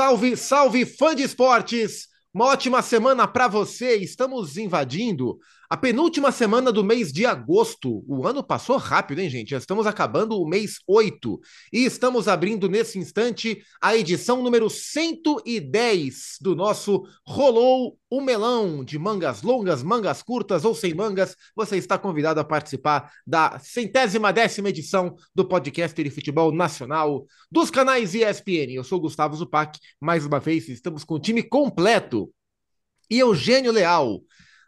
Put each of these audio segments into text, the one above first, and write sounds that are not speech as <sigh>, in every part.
Salve, salve, fã de esportes! Uma ótima semana para você. Estamos invadindo a penúltima semana do mês de agosto. O ano passou rápido, hein, gente? Já estamos acabando o mês 8 e estamos abrindo nesse instante a edição número 110 do nosso Rolou o Melão de mangas longas, mangas curtas ou sem mangas. Você está convidado a participar da centésima décima edição do podcast de futebol nacional dos canais ESPN. Eu sou Gustavo Zupac. Mais uma vez, estamos com o time completo. E Eugênio Leal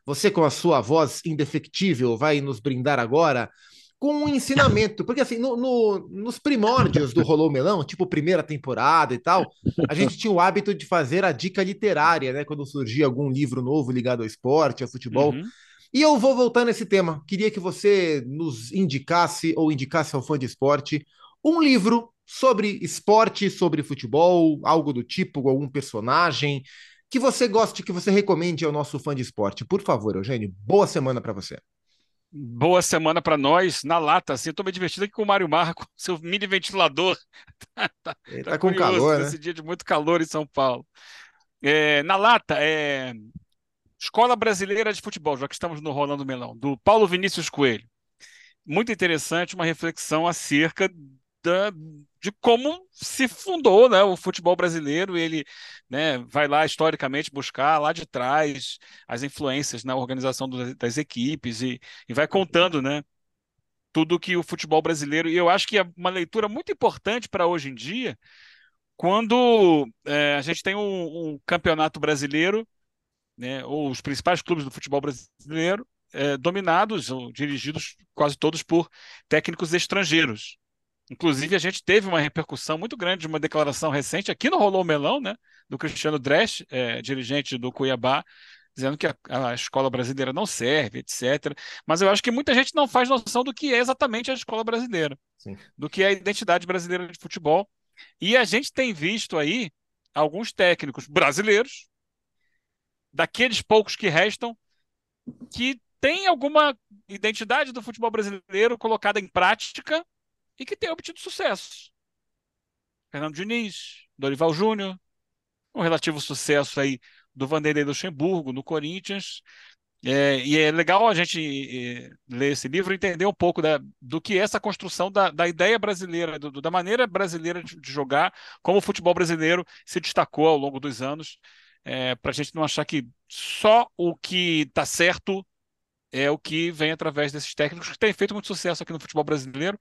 você, com a sua voz indefectível, vai nos brindar agora com um ensinamento. Porque, assim, no, no, nos primórdios do Rolou Melão, tipo primeira temporada e tal, a gente tinha o hábito de fazer a dica literária, né? Quando surgia algum livro novo ligado ao esporte, ao futebol. Uhum. E eu vou voltar nesse tema. Queria que você nos indicasse, ou indicasse ao fã de esporte, um livro sobre esporte, sobre futebol, algo do tipo, algum personagem, que você goste, que você recomende ao nosso fã de esporte. Por favor, Eugênio, boa semana para você. Boa semana para nós, na lata, assim, eu tô me divertindo aqui com o Mário Marra, com <laughs> seu mini ventilador. <laughs> tá, tá, Ele tá, tá com calor, né? Esse dia de muito calor em São Paulo. É, na lata, é... Escola Brasileira de Futebol, já que estamos no Rolando Melão, do Paulo Vinícius Coelho. Muito interessante, uma reflexão acerca da, de como se fundou né, o futebol brasileiro. Ele né, vai lá historicamente buscar lá de trás as influências na organização do, das equipes e, e vai contando né, tudo que o futebol brasileiro. E eu acho que é uma leitura muito importante para hoje em dia, quando é, a gente tem um, um campeonato brasileiro, né, ou os principais clubes do futebol brasileiro. É, dominados ou dirigidos quase todos por técnicos estrangeiros. Inclusive, a gente teve uma repercussão muito grande de uma declaração recente aqui no Rolou Melão, né, do Cristiano Dresch, é, dirigente do Cuiabá, dizendo que a, a, escola brasileira não serve, etc. Mas eu acho que muita gente não faz noção do que é exatamente a escola brasileira, Sim. do que é a identidade brasileira de futebol. E a gente tem visto aí alguns técnicos brasileiros, daqueles poucos que restam, que têm alguma identidade do futebol brasileiro colocada em prática e que tem obtido sucesso. Fernando Diniz, Dorival Júnior, um relativo sucesso aí do Vanderlei Luxemburgo no Corinthians. É, e é legal a gente é, ler esse livro e entender um pouco da, do que é essa construção da, da ideia brasileira, do, da maneira brasileira de, de, jogar, como o futebol brasileiro se destacou ao longo dos anos, é, para a gente não achar que só o que está certo é o que vem através desses técnicos que têm feito muito sucesso aqui no futebol brasileiro.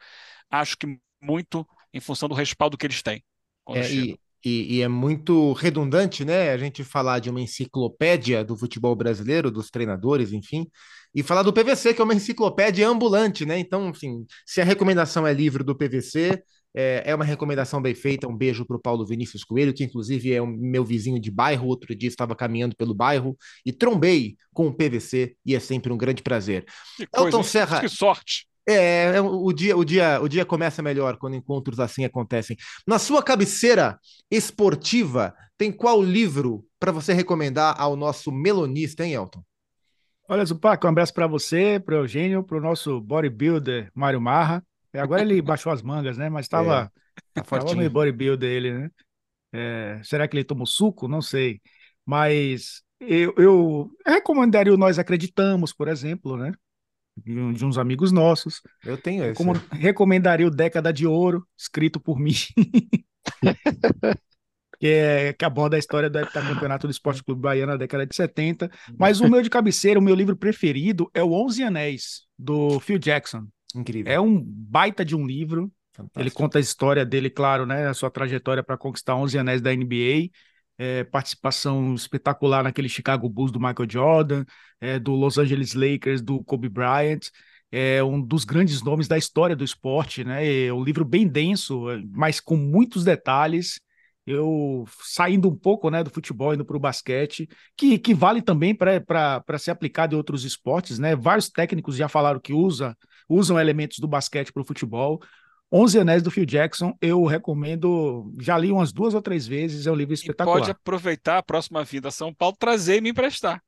Acho que muito em função do respaldo que eles têm. É, e, e, e, é muito redundante, né? A gente falar de uma enciclopédia do futebol brasileiro, dos treinadores, enfim, e falar do PVC, que é uma enciclopédia ambulante, né? Então, enfim, se a recomendação é livro do PVC, é, é uma recomendação bem feita. Um beijo para o Paulo Vinícius Coelho, que inclusive é o meu vizinho de bairro. Outro dia estava caminhando pelo bairro e trombei com o PVC e é sempre um grande prazer. Que coisa, Elton Serra. Que sorte! É, é, o dia, o dia, o dia começa melhor quando encontros assim acontecem. Na sua cabeceira esportiva, tem qual livro para você recomendar ao nosso melonista, hein, Elton? Olha, Zupac, um abraço para você, para o Eugênio, para o nosso bodybuilder Mário Marra. É, agora ele baixou as mangas, né? Mas estava é, tá no bodybuilder ele, né? É, será que ele tomou suco? Não sei. Mas eu, eu recomendaria o Nós Acreditamos, por exemplo, né? De, uns amigos nossos. Eu tenho esse. Como, recomendaria o Década de Ouro, escrito por mim. <laughs> que é acabou da história do campeonato do Esporte Clube Bahia na década de 70. Mas o meu de cabeceira, o meu livro preferido é o Onze Anéis, do Phil Jackson. Incrível. É um baita de um livro. Fantástico. Ele conta a história dele, claro, né? A sua trajetória para conquistar 11 anéis da NBA. É, participação espetacular naquele Chicago Bulls do Michael Jordan, é, do Los Angeles Lakers do Kobe Bryant. É um dos grandes nomes da história do esporte, né? É um livro bem denso, mas com muitos detalhes eu saindo um pouco né, do futebol, indo para o basquete, que, que vale também para ser aplicado em outros esportes, né? Vários técnicos já falaram que usa, usam elementos do basquete para o futebol. Onze Anéis do Phil Jackson, eu recomendo, já li umas duas ou três vezes, é um livro espetacular. E pode aproveitar a próxima vinda a São Paulo, trazer e me emprestar.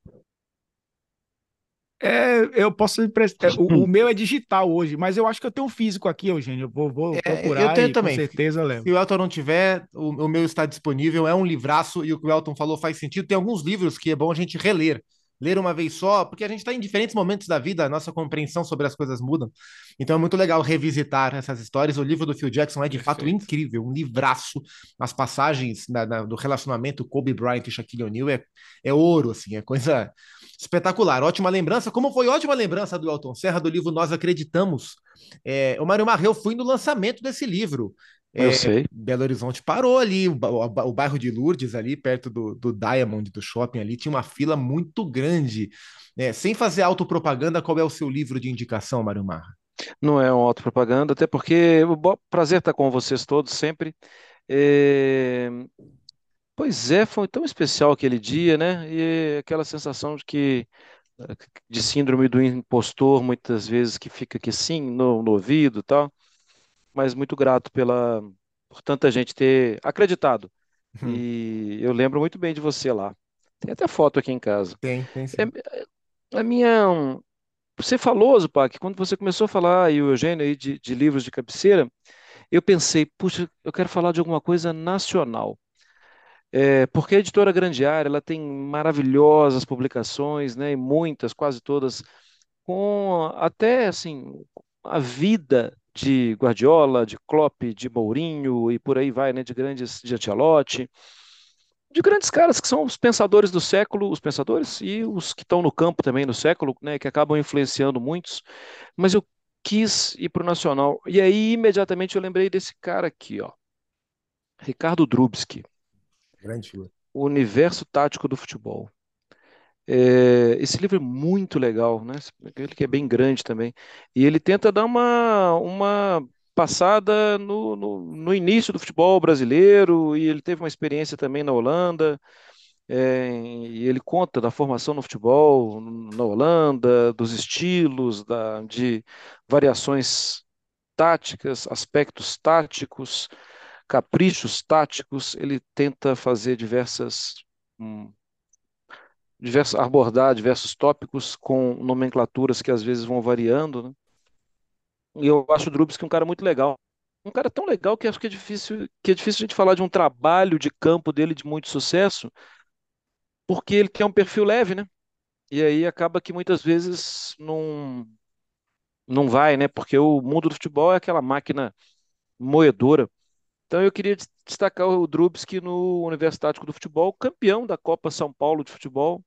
É, eu posso emprestar. É, o, <laughs> o, meu é digital hoje, mas eu acho que eu tenho um físico aqui, Eugênio. Eu vou, vou é, procurar. Eu tenho também. Com certeza levo. Se o Elton não tiver, o, o, meu está disponível. É um livraço e o que o Elton falou faz sentido. Tem alguns livros que é bom a gente reler ler uma vez só, porque a gente está em diferentes momentos da vida, a nossa compreensão sobre as coisas mudam. Então é muito legal revisitar essas histórias. O livro do Phil Jackson é de Perfeito. fato incrível, um livraço. As passagens da, da, do relacionamento Kobe Bryant e Shaquille O'Neal é, é ouro, assim, é coisa espetacular. Ótima lembrança, como foi ótima lembrança do Elton Serra do livro Nós Acreditamos. É, o Mário Marreu foi no lançamento desse livro. Eu é, sei. Belo Horizonte parou ali, o, o, o, bairro de Lourdes, ali perto do, do Diamond, do shopping ali, tinha uma fila muito grande. É, sem fazer autopropaganda, qual é o seu livro de indicação, Mário Marra? Não é uma autopropaganda, até porque o prazer estar com vocês todos sempre. É... Pois é, foi tão especial aquele dia, né? E aquela sensação de que de síndrome do impostor, muitas vezes que fica aqui assim no, no ouvido e tal mas muito grato pela por tanta gente ter acreditado. Hum. E eu lembro muito bem de você lá. Tem até foto aqui em casa. Tem, tem sim. É, a minha. Você falou, Zupac, quando você começou a falar, e o Eugênio, aí, de, de livros de cabeceira, eu pensei, puxa, eu quero falar de alguma coisa nacional. É, porque a editora Grandiária ela tem maravilhosas publicações, né, e muitas, quase todas, com até assim a vida de Guardiola, de Klopp, de Mourinho e por aí vai, né, de grandes de Ancelotti, de grandes caras que são os pensadores do século, os pensadores e os que estão no campo também no século, né, que acabam influenciando muitos. Mas eu quis ir para o Nacional e aí imediatamente eu lembrei desse cara aqui, ó, Ricardo Drubski. Grande figura. O universo tático do futebol. É, esse livro é muito legal, né? Ele que é bem grande também. E ele tenta dar uma, uma passada no, no, no início do futebol brasileiro, e ele teve uma experiência também na Holanda. É, e ele conta da formação no futebol na Holanda, dos estilos, da, de variações táticas, aspectos táticos, caprichos táticos. Ele tenta fazer diversas hum, diversos, abordar diversos tópicos com nomenclaturas que às vezes vão variando, né? E eu acho o Drubsky um cara muito legal. Um cara tão legal que acho que é difícil, que é difícil a gente falar de um trabalho de campo dele de muito sucesso, porque ele tem um perfil leve, né? E aí acaba que muitas vezes não não vai, né? Porque o mundo do futebol é aquela máquina moedora. Então eu queria destacar o Drubsky no Universitático do Futebol, campeão da Copa São Paulo de Futebol,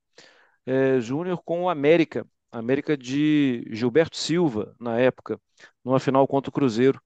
é, Júnior com o América, América de Gilberto Silva, na época, numa final contra o Cruzeiro.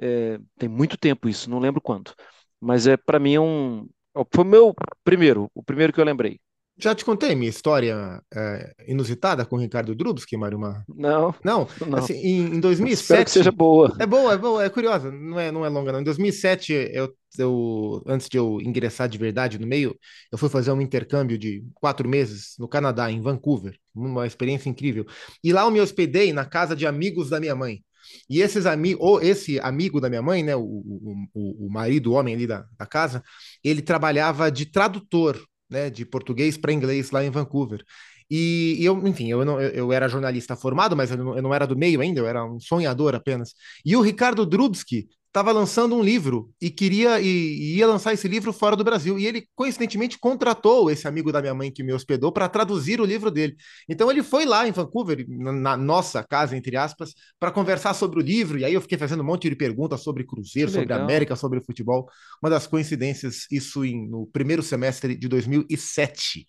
É, tem muito tempo isso, não lembro quanto. Mas é para mim é um. Foi o meu primeiro, o primeiro que eu lembrei. Já te contei minha história é, inusitada com o Ricardo Drubsky, Mário Mar? Não. Não? não. Assim, em, em 2007... Espero que seja boa. É boa, é boa, é curiosa, não é, não é longa não. Em 2007, eu, eu, antes de eu ingressar de verdade no meio, eu fui fazer um intercâmbio de quatro meses no Canadá, em Vancouver. Uma experiência incrível. E lá eu me hospedei na casa de amigos da minha mãe. E esses amigos, ou esse amigo da minha mãe, né, o, o, o marido, o homem ali da, da casa, ele trabalhava de tradutor né, de português para inglês lá em Vancouver. E, e eu, enfim, eu, não, eu, era jornalista formado, mas eu não, eu não, era do meio ainda, eu era um sonhador apenas. E o Ricardo Drubski estava lançando um livro e queria e, e, ia lançar esse livro fora do Brasil. E ele, coincidentemente, contratou esse amigo da minha mãe que me hospedou para traduzir o livro dele. Então ele foi lá em Vancouver, na, nossa casa, entre aspas, para conversar sobre o livro. E aí eu fiquei fazendo um monte de perguntas sobre Cruzeiro, sobre. América, sobre futebol. Uma das coincidências, isso em, no primeiro semestre de 2007.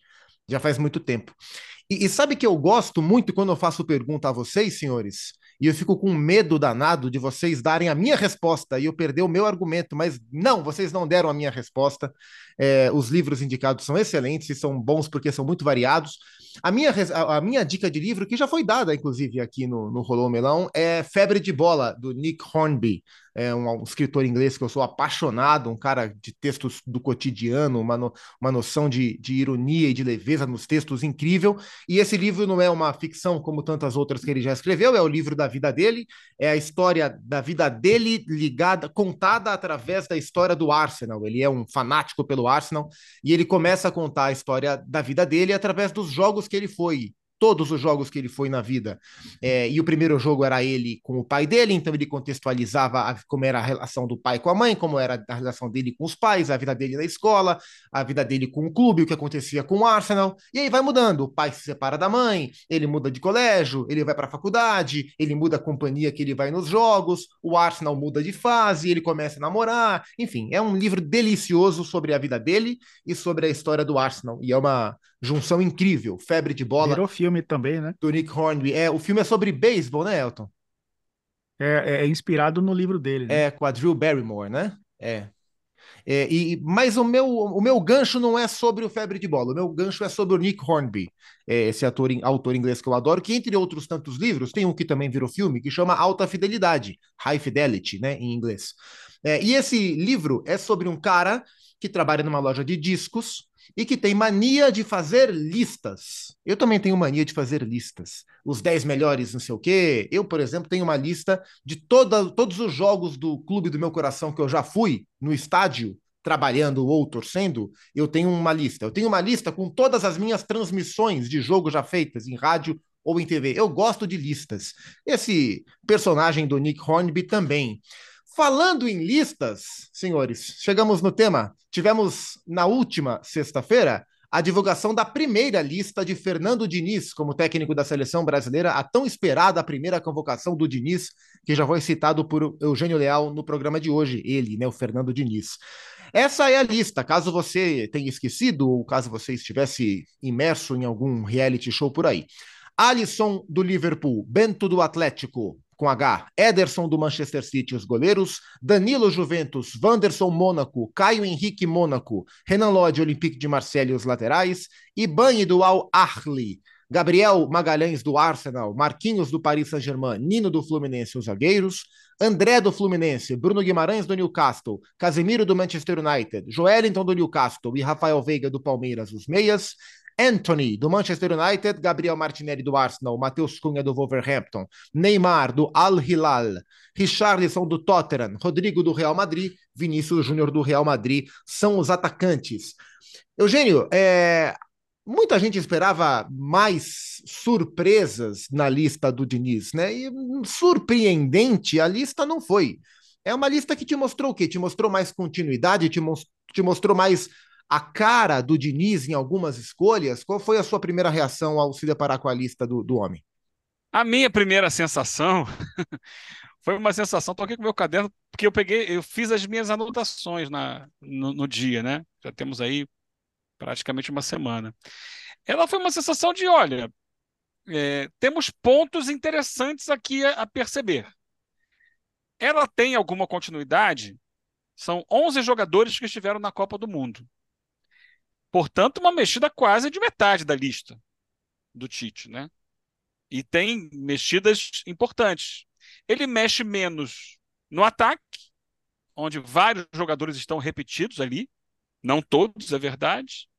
Já faz muito tempo. E, e sabe que eu gosto muito quando eu faço pergunta a vocês, senhores? E eu fico com medo danado de vocês darem a minha resposta e eu perder o meu argumento, mas não, vocês não deram a minha resposta. É, os livros indicados são excelentes e são bons porque são muito variados. A minha, a, minha dica de livro, que já foi dada, inclusive, aqui no, no Rolô Melão, é Febre de Bola, do Nick Hornby é um, escritor inglês que eu sou apaixonado, um cara de textos do cotidiano, uma, no, uma noção de, de ironia e de leveza nos textos incrível. E esse livro não é uma ficção como tantas outras que ele já escreveu, é o livro da vida dele, é a história da vida dele ligada, contada através da história do Arsenal. Ele é um fanático pelo Arsenal e ele começa a contar a história da vida dele através dos jogos que ele foi todos os jogos que ele foi na vida. É, e o primeiro jogo era ele com o pai dele, então ele contextualizava a, como era a relação do pai com a mãe, como era a relação dele com os pais, a vida dele na escola, a vida dele com o clube, o que acontecia com o Arsenal. E aí vai mudando. O pai se separa da mãe, ele muda de colégio, ele vai para a faculdade, ele muda a companhia que ele vai nos jogos, o Arsenal muda de fase, ele começa a namorar. Enfim, é um livro delicioso sobre a vida dele e sobre a história do Arsenal. E é uma junção incrível. Febre de bola. Virou filme também, né? Do Nick Hornby. É, o filme é sobre beisebol, né, Elton? É, é, inspirado no livro dele. Né? É, com a Drew Barrymore, né? É. é. e, mas o meu, o meu gancho não é sobre o Febre de Bola, o meu gancho é sobre o Nick Hornby, é, esse ator, autor inglês que eu adoro, que entre outros tantos livros, tem um que também virou filme, que chama Alta Fidelidade, High Fidelity, né, em inglês. É, e esse livro é sobre um cara que trabalha numa loja de discos, e que tem mania de fazer listas. Eu também tenho mania de fazer listas. Os 10 melhores, não sei o quê. Eu, por exemplo, tenho uma lista de toda, todos os jogos do clube do meu coração que eu já fui no estádio, trabalhando ou torcendo. Eu tenho uma lista. Eu tenho uma lista com todas as minhas transmissões de jogo já feitas em rádio ou em TV. Eu gosto de listas. Esse personagem do Nick Hornby também. Falando em listas, senhores, chegamos no tema. Tivemos na última sexta-feira a divulgação da primeira lista de Fernando Diniz como técnico da seleção brasileira, a tão esperada primeira convocação do Diniz, que já foi citado por Eugênio Leal no programa de hoje, ele, né, o Fernando Diniz. Essa é a lista, caso você tenha esquecido ou caso você estivesse imerso em algum reality show por aí. Alisson do Liverpool, Bento do Atlético, com H, Ederson do Manchester City, os goleiros, Danilo Juventus, Wanderson Mônaco, Caio Henrique Mônaco, Renan Lodge, Olympique de Marseille, os laterais, Ibanhe do Al Ahly, Gabriel Magalhães do Arsenal, Marquinhos do Paris Saint-Germain, Nino do Fluminense, os zagueiros, André do Fluminense, Bruno Guimarães do Newcastle, Casemiro do Manchester United, Joelinton do Newcastle e Rafael Veiga do Palmeiras, os meias, Anthony, do Manchester United, Gabriel Martinelli, do Arsenal, Matheus Cunha, do Wolverhampton, Neymar, do Al Hilal, Richarlison, do Tottenham, Rodrigo, do Real Madrid, Vinícius Júnior, do Real Madrid, são os atacantes. Eugênio, é, muita gente esperava mais surpresas na lista do Diniz, né? E surpreendente a lista não foi. É uma lista que te mostrou o quê? Te mostrou mais continuidade, te, te mostrou mais a cara do Diniz em algumas escolhas. Qual foi a sua primeira reação ao se deparar com a lista do, do homem? A minha primeira sensação <laughs> foi uma sensação. Estou aqui com meu caderno, porque eu peguei, eu fiz as minhas anotações na, no, no dia, né? Já temos aí praticamente uma semana. Ela foi uma sensação de: olha, é, temos pontos interessantes aqui a, a perceber. Ela tem alguma continuidade? São 11 jogadores que estiveram na Copa do Mundo. Portanto, uma mexida quase de metade da lista do Tite, né? E tem mexidas importantes. Ele mexe menos no ataque, onde vários jogadores estão repetidos ali, não todos, é verdade.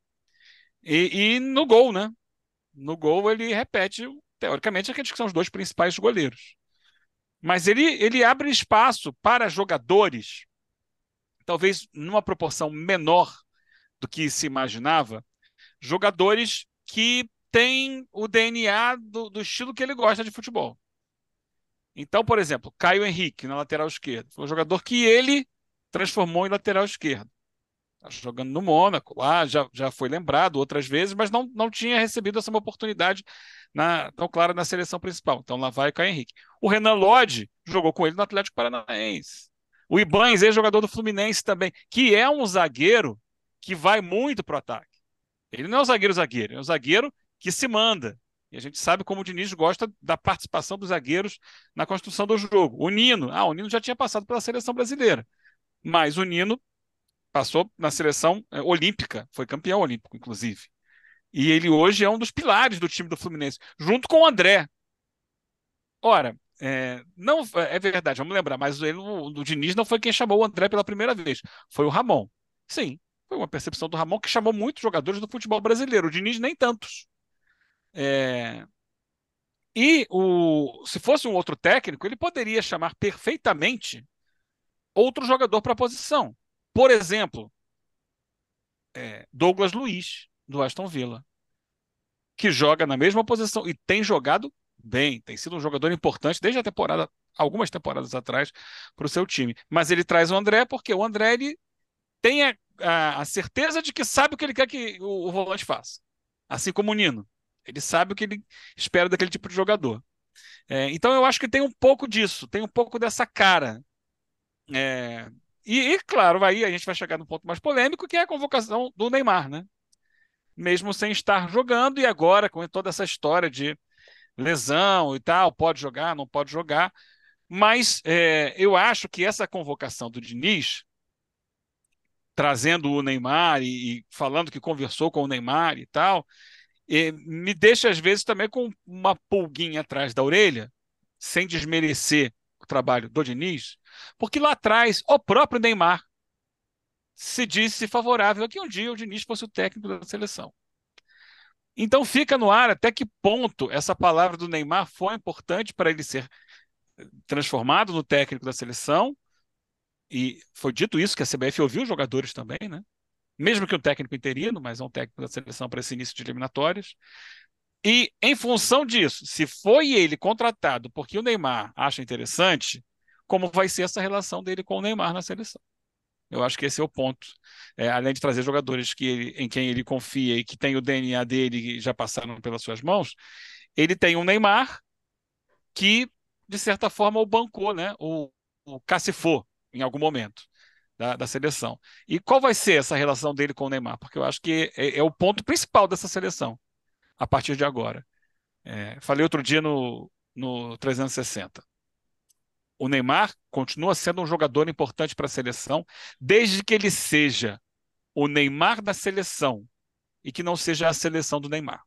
E, e no gol, né? No gol ele repete, teoricamente, aqueles que são os dois principais goleiros. Mas ele, ele abre espaço para jogadores, talvez numa proporção menor do que se imaginava, jogadores que têm o DNA do, do estilo que ele gosta de futebol. Então, por exemplo, Caio Henrique na lateral esquerda, foi um jogador que ele transformou em lateral esquerdo. Tá jogando no Mônaco, lá já, já foi lembrado outras vezes, mas não, não tinha recebido essa oportunidade na, tão clara na seleção principal. Então lá vai Caio Henrique. O Renan Lodge jogou com ele no Atlético Paranaense. O Ibanez, ex-jogador do Fluminense também, que é um zagueiro que vai muito para o ataque. Ele não é um zagueiro zagueiro, é um zagueiro que se manda. E a gente sabe como o Diniz gosta da participação dos zagueiros na construção do jogo. O Nino, ah, o Nino já tinha passado pela seleção brasileira, mas o Nino passou na seleção é, olímpica, foi campeão olímpico, inclusive. E ele hoje é um dos pilares do time do Fluminense, junto com o André. Ora, é, não é verdade, vamos lembrar, mas ele, o, o Diniz não foi quem chamou o André pela primeira vez, foi o Ramon. Sim, foi uma percepção do Ramon que chamou muitos jogadores do futebol brasileiro. O Diniz nem tantos. É... E o... se fosse um outro técnico, ele poderia chamar perfeitamente outro jogador para a posição. Por exemplo, é... Douglas Luiz, do Aston Villa. que joga na mesma posição e tem jogado bem, tem sido um jogador importante desde a temporada, algumas temporadas atrás, para o seu time. Mas ele traz o André porque o André ele tem a, a, a certeza de que sabe o que ele quer que o, o volante faça. Assim como o Nino. Ele sabe o que ele espera daquele tipo de jogador. É, então eu acho que tem um pouco disso, tem um pouco dessa cara. É, e, e, claro, aí a gente vai chegar no ponto mais polêmico, que é a convocação do Neymar, né? Mesmo sem estar jogando, e agora com toda essa história de lesão e tal, pode jogar, não pode jogar. Mas é, eu acho que essa convocação do Diniz, trazendo o Neymar e, e falando que conversou com o Neymar e tal, e me deixa às vezes também com uma pulguinha atrás da orelha, sem desmerecer o trabalho do Diniz, porque lá atrás o próprio Neymar se disse favorável a que um dia o Diniz fosse o técnico da seleção. Então fica no ar até que ponto essa palavra do Neymar foi importante para ele ser transformado no técnico da seleção. E foi dito isso que a CBF ouviu os jogadores também, né? mesmo que um técnico interino, mas é um técnico da seleção para esse início de eliminatórias. E em função disso, se foi ele contratado porque o Neymar acha interessante, como vai ser essa relação dele com o Neymar na seleção? Eu acho que esse é o ponto. É, além de trazer jogadores que ele, em quem ele confia e que tem o DNA dele e já passaram pelas suas mãos, ele tem um Neymar que, de certa forma, o bancou, né? o, o cacifou em algum momento da, da, seleção. E qual vai ser essa relação dele com o Neymar? Porque eu acho que é, é o ponto principal dessa seleção, a partir de agora. É, falei outro dia no, no 360. O Neymar continua sendo um jogador importante para a seleção, desde que ele seja o Neymar da seleção e que não seja a seleção do Neymar.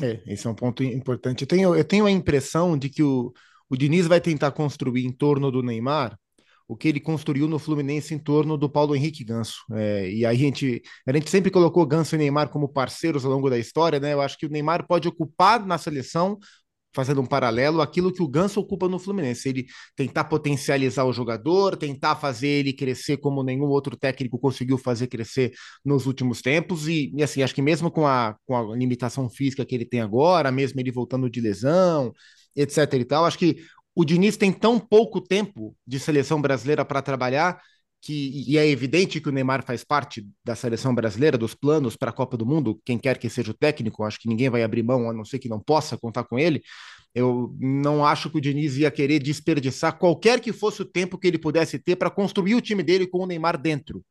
É, esse é um ponto importante. Eu tenho, eu tenho a impressão de que o, o Diniz vai tentar construir em torno do Neymar o que ele construiu no Fluminense em torno do Paulo Henrique Ganso. É, e a gente, a gente sempre colocou Ganso e Neymar como parceiros ao longo da história, né? Eu acho que o Neymar pode ocupar na seleção fazendo um paralelo, aquilo que o Ganso ocupa no Fluminense. Ele tentar potencializar o jogador, tentar fazer ele crescer como nenhum outro técnico conseguiu fazer crescer nos últimos tempos. E, e assim, acho que mesmo com a, com a limitação física que ele tem agora, mesmo ele voltando de lesão, etc e tal, acho que o Diniz tem tão pouco tempo de seleção brasileira para trabalhar que e é evidente que o Neymar faz parte da seleção brasileira, dos planos para a Copa do Mundo, quem quer que seja o técnico, acho que ninguém vai abrir mão, a não ser que não possa contar com ele. Eu não acho que o Diniz ia querer desperdiçar qualquer que fosse o tempo que ele pudesse ter para construir o time dele com o Neymar dentro.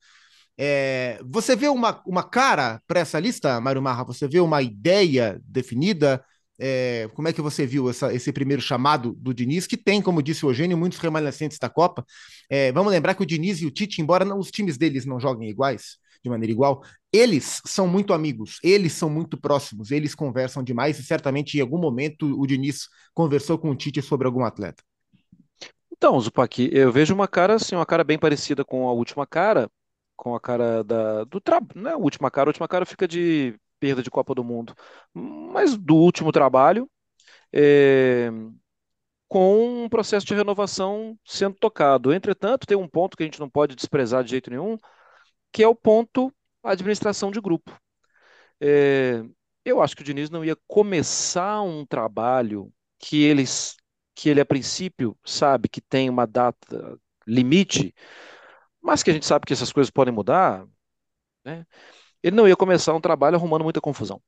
É, você vê uma, uma cara para essa lista, Mário Marra? Você vê uma ideia definida? É, como é que você viu essa, esse primeiro chamado do Diniz, que tem, como disse o Eugênio, muitos remanescentes da Copa? É, vamos lembrar que o Diniz e o Tite, embora não, os times deles não joguem iguais, de maneira igual, eles são muito amigos, eles são muito próximos, eles conversam demais e certamente em algum momento o Diniz conversou com o Tite sobre algum atleta. Então, Zupac, eu vejo uma cara assim, uma cara bem parecida com a última cara, com a cara da do trabalho, né? A última cara, a última cara fica de perda de Copa do Mundo, mas do último trabalho, é, com um processo de renovação sendo tocado. Entretanto, tem um ponto que a gente não pode desprezar de jeito nenhum, que é o ponto administração de grupo. É, eu acho que o Diniz não ia começar um trabalho que eles que ele a princípio sabe que tem uma data limite, mas que a gente sabe que essas coisas podem mudar, né? Ele não ia começar um trabalho arrumando muita confusão.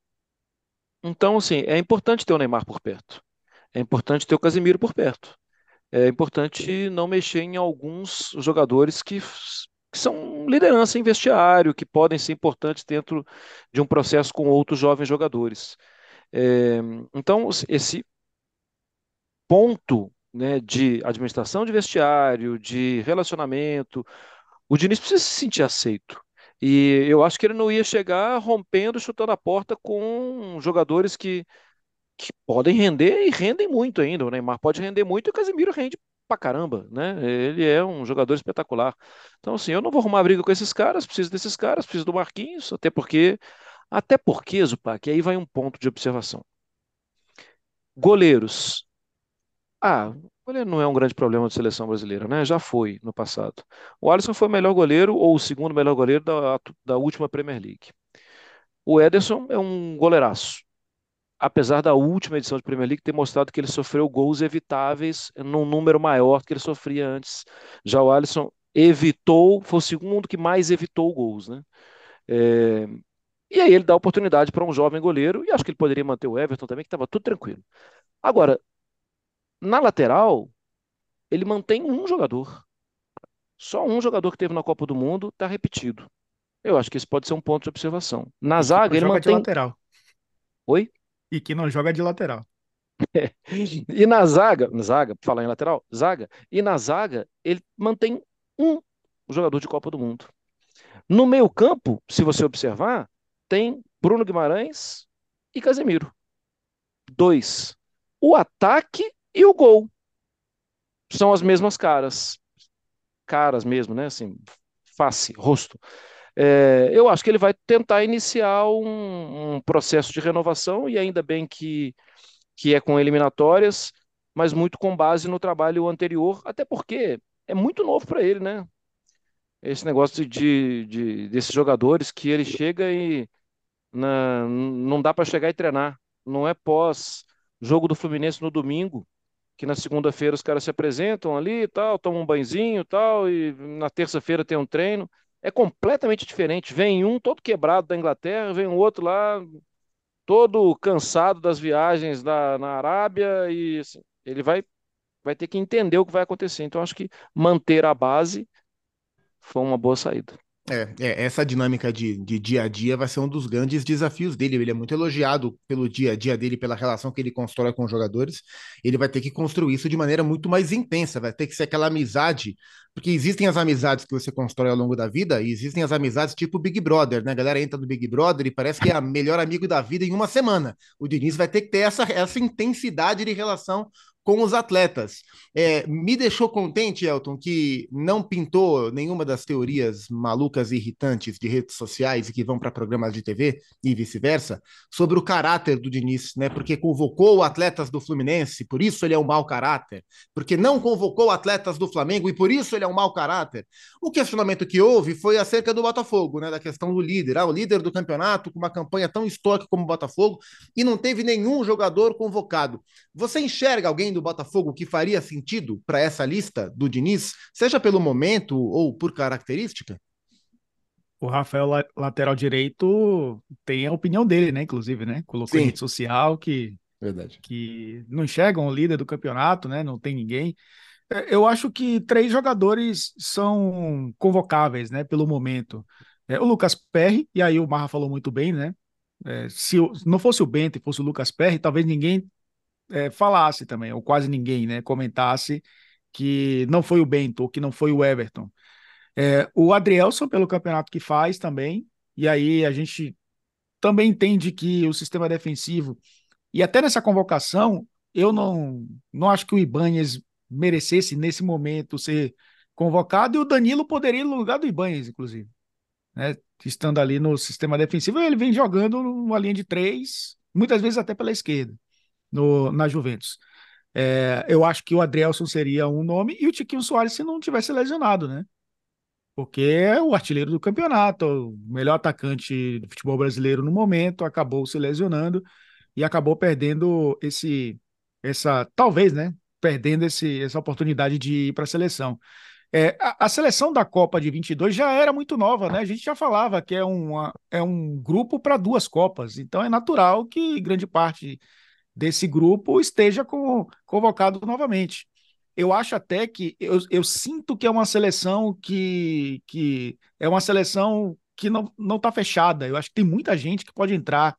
Então, assim, é importante ter o Neymar por perto. É importante ter o Casemiro por perto. É importante não mexer em alguns jogadores que, que são liderança em vestiário, que podem ser importantes dentro de um processo com outros jovens jogadores. É, então, esse ponto né, de administração de vestiário, de relacionamento, o Diniz precisa se sentir aceito. E eu acho que ele não ia chegar rompendo, chutando a porta com jogadores que, que podem render e rendem muito ainda. O Neymar pode render muito e o Casemiro rende pra caramba, né? Ele é um jogador espetacular. Então, assim, eu não vou arrumar briga com esses caras, preciso desses caras, preciso do Marquinhos, até porque, até porque, Zupac, aí vai um ponto de observação. Goleiros. Ah, goleiro não é um grande problema de seleção brasileira, né? Já foi no passado. O Alisson foi o melhor goleiro ou o segundo melhor goleiro da, da última Premier League. O Ederson é um goleiraço. Apesar da última edição de Premier League ter mostrado que ele sofreu gols evitáveis num número maior do que ele sofria antes. Já o Alisson evitou, foi o segundo que mais evitou gols, né? É, e aí ele dá oportunidade para um jovem goleiro, e acho que ele poderia manter o Everton também, que estava tudo tranquilo. Agora, na lateral, ele mantém um jogador. Só um jogador que teve na Copa do Mundo está repetido. Eu acho que esse pode ser um ponto de observação. Na zaga, ele mantém. De lateral. Oi? E que não joga de lateral. É. <laughs> E na zaga, na zaga, falar em lateral, zaga. E na zaga, ele mantém um jogador de Copa do Mundo. No meio-campo, se você observar, tem Bruno Guimarães e Casemiro. Dois. O ataque e o gol são as mesmas caras. Caras mesmo, né? Assim, face, rosto. É, eu acho que ele vai tentar iniciar um, um, processo de renovação, e ainda bem que, que é com eliminatórias, mas muito com base no trabalho anterior, até porque é muito novo para ele, né? Esse negócio de, de, desses jogadores que ele chega e na, não dá para chegar e treinar. Não é pós jogo do Fluminense no domingo, que na segunda-feira os caras se apresentam ali e tal, tomam um banhozinho e tal, e na terça-feira tem um treino. É completamente diferente. Vem um todo quebrado da Inglaterra, vem um outro lá todo cansado das viagens da, na Arábia e assim, ele vai, vai ter que entender o que vai acontecer. Então, acho que manter a base foi uma boa saída. É, é, essa dinâmica de, de dia a dia vai ser um dos grandes desafios dele. Ele é muito elogiado pelo dia a dia dele, pela relação que ele constrói com os jogadores. Ele vai ter que construir isso de maneira muito mais intensa, vai ter que ser aquela amizade, porque existem as amizades que você constrói ao longo da vida e existem as amizades tipo Big Brother, né? A galera entra no Big Brother e parece que é a melhor amigo da vida em uma semana. O Diniz vai ter que ter essa, essa intensidade de relação com os atletas. É, me deixou contente, Elton, que não pintou nenhuma das teorias malucas e irritantes de redes sociais e que vão para programas de TV e vice-versa sobre o caráter do Diniz, né? Porque convocou atletas do Fluminense, por isso ele é um mau caráter. Porque não convocou atletas do Flamengo e por isso ele é um mau caráter. O questionamento que houve foi acerca do Botafogo, né? Da questão do líder. Ah, o líder do campeonato com uma campanha tão histórica como o Botafogo e não teve nenhum jogador convocado. Você enxerga alguém do Botafogo que faria sentido para essa lista do Diniz, seja pelo momento ou por característica? O Rafael, lateral direito, tem a opinião dele, né? Inclusive, né? Colocou Sim. em rede social que, Verdade. que não enxergam o líder do campeonato, né? Não tem ninguém. É, eu acho que três jogadores são convocáveis, né? Pelo momento. É, o Lucas Perry, e aí o Marra falou muito bem, né? É, se não fosse o Bento e fosse o Lucas Perry, talvez ninguém é, falasse também, ou quase ninguém, né, comentasse que não foi o Bento, ou que não foi o Everton. É, o Adrielson, pelo campeonato que faz também, e aí a gente também entende que o sistema defensivo, e até nessa convocação, eu não, não acho que o Ibanez merecesse, nesse momento, ser convocado, e o Danilo poderia ir no lugar do Ibanez, inclusive. Né? Estando ali no sistema defensivo, ele vem jogando numa linha de três, muitas vezes até pela esquerda no, na Juventus. É, eu acho que o Adrielson seria um nome e o Tiquinho Soares se não tivesse lesionado, né? Porque é o artilheiro do campeonato, o melhor atacante do futebol brasileiro no momento, acabou se lesionando e acabou perdendo esse, essa, talvez, né? Perdendo esse, essa oportunidade de ir para a seleção. É, a, a, seleção da Copa de 22 já era muito nova, né? A gente já falava que é, uma, é um grupo para duas Copas, então é natural que grande parte desse grupo esteja com, convocado novamente. Eu acho até que eu, eu sinto que é uma seleção que, que é uma seleção que não não está fechada. Eu acho que tem muita gente que pode entrar.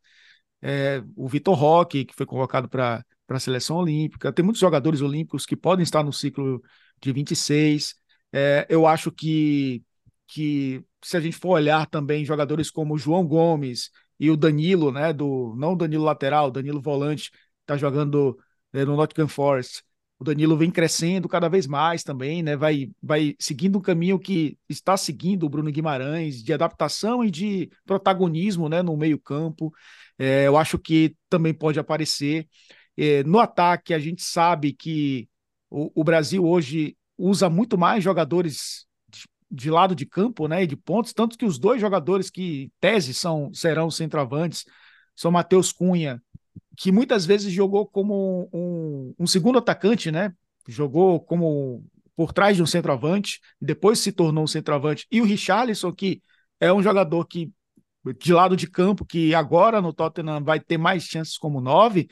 É, o Vitor Roque, que foi convocado para a seleção olímpica, tem muitos jogadores olímpicos que podem estar no ciclo de 26. É, eu acho que, que se a gente for olhar também jogadores como o João Gomes, e o Danilo, né, do não o Danilo lateral, o Danilo volante, tá jogando né, no Nottingham Forest. O Danilo vem crescendo cada vez mais também, né? Vai, vai seguindo um caminho que está seguindo o Bruno Guimarães de adaptação e de protagonismo, né, no meio-campo. É, eu acho que também pode aparecer. É, no ataque, a gente sabe que o, o Brasil hoje usa muito mais jogadores de lado de campo, né, e de pontos, tanto que os dois jogadores que tese são serão centroavantes são Matheus Cunha, que muitas vezes jogou como um, um, segundo atacante, né? Jogou como por trás de um centroavante, depois se tornou um centroavante, e o Richarlison, que é um jogador que de lado de campo, que agora no Tottenham vai ter mais chances como nove,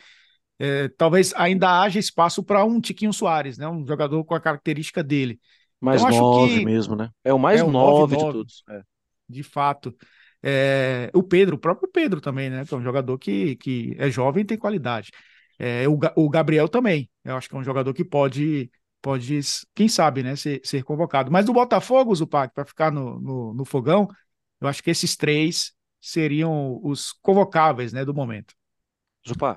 é, talvez ainda haja espaço para um Tiquinho Soares, né? Um jogador com a característica dele. Mais então, nove mesmo, né? É o mais é o nove, nove de todos. É. De fato. É, o Pedro, o próprio Pedro também, né? Que é um jogador que, que é jovem e tem qualidade. É, o, o Gabriel também. Eu acho que é um jogador que pode, pode quem sabe, né? Ser, ser convocado. Mas do Botafogo, Zupac, para ficar no, no, no fogão, eu acho que esses três seriam os convocáveis, né? Do momento. Zupá,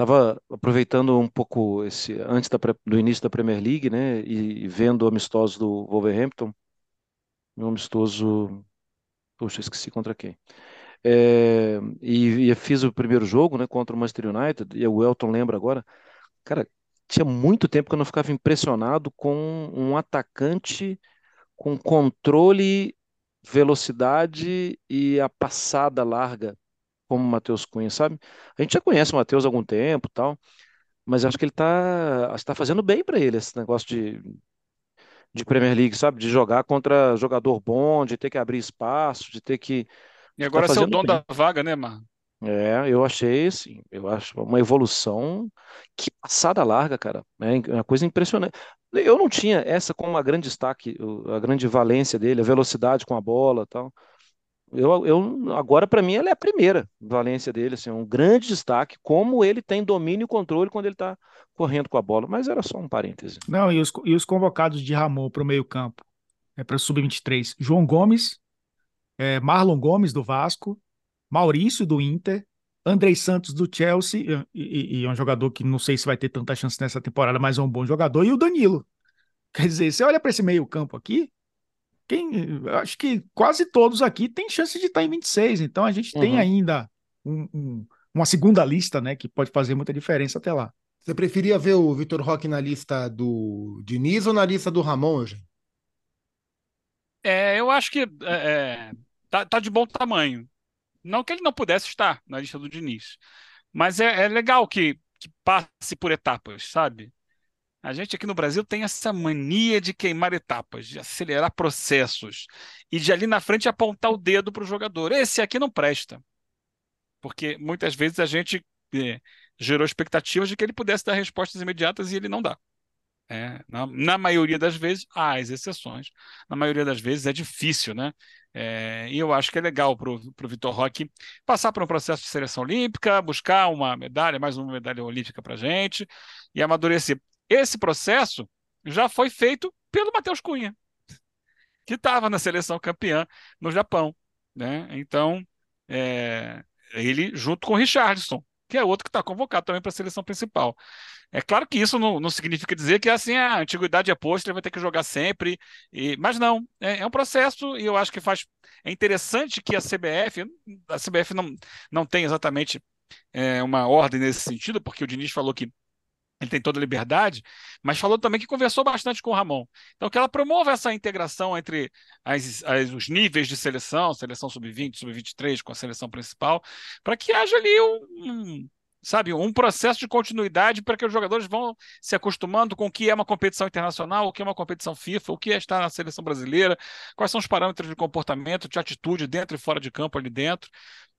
Estava aproveitando um pouco esse antes da, do início da Premier League, né, e, vendo o amistoso do Wolverhampton, um amistoso, poxa, esqueci contra quem. É, e, e fiz o primeiro jogo, né, contra o Manchester United, e o Elton lembra agora, cara, tinha muito tempo que eu não ficava impressionado com um atacante com controle, velocidade e a passada larga como o Matheus Cunha, sabe? A gente já conhece o Matheus há algum tempo tal, mas acho que ele está tá fazendo bem para ele esse negócio de, de Premier League, sabe? De jogar contra jogador bom, de ter que abrir espaço, de ter que. E agora tá ser o dono bem. da vaga, né, Mar? É, eu achei, assim, eu acho uma evolução que passada larga, cara. É uma coisa impressionante. Eu não tinha essa como uma grande destaque, a grande valência dele, a velocidade com a bola tal. Eu, eu agora para mim ela é a primeira valência dele, assim, um grande destaque, como ele tem domínio e controle quando ele está correndo com a bola. Mas era só um parêntese. Não, e os, e os convocados de Ramon para o meio campo, é para o sub-23, João Gomes, é, Marlon Gomes do Vasco, Maurício do Inter, Andrei Santos do Chelsea, e, e, e, é um jogador que não sei se vai ter tanta chance nessa temporada, mas é um bom jogador, e o Danilo. Quer dizer, você olha para esse meio campo aqui, quem, acho que quase todos aqui têm chance de estar em 26, então a gente uhum. tem ainda um, um, uma segunda lista, né, que pode fazer muita diferença até lá. Você preferia ver o Vitor Roque na lista do Diniz ou na lista do Ramon, Eugênio? É, eu acho que é, é, tá, tá, de bom tamanho. Não que ele não pudesse estar na lista do Diniz, mas é, é legal que, que passe por etapas, sabe? A gente aqui no Brasil tem essa mania de queimar etapas, de acelerar processos e de ali na frente apontar o dedo para o jogador. Esse aqui não presta. Porque muitas vezes a gente é, gerou expectativas de que ele pudesse dar respostas imediatas e ele não dá. É, na, na, maioria das vezes, há as exceções. Na maioria das vezes é difícil, né? É, e eu acho que é legal para o Vitor Roque passar por um processo de seleção olímpica, buscar uma medalha, mais uma medalha olímpica para a gente e amadurecer. Esse processo já foi feito pelo Matheus Cunha, que estava na seleção campeã no Japão. Né? Então, é, ele junto com o Richardson, que é outro que está convocado também para a seleção principal. É claro que isso não, não significa dizer que assim a antiguidade é posta, ele vai ter que jogar sempre, e, mas não, é, é, um processo e eu acho que faz. É interessante que a CBF, a CBF não, não tem exatamente é, uma ordem nesse sentido, porque o Diniz falou que ele tem toda a liberdade, mas falou também que conversou bastante com o Ramon. Então, que ela promova essa integração entre as, as, os níveis de seleção, seleção sub-20, sub-23, com a seleção principal, para que haja ali um, um, sabe, um processo de continuidade para que os jogadores vão se acostumando com o que é uma competição internacional, o que é uma competição FIFA, o que é estar na seleção brasileira, quais são os parâmetros de comportamento, de atitude dentro e fora de campo ali dentro,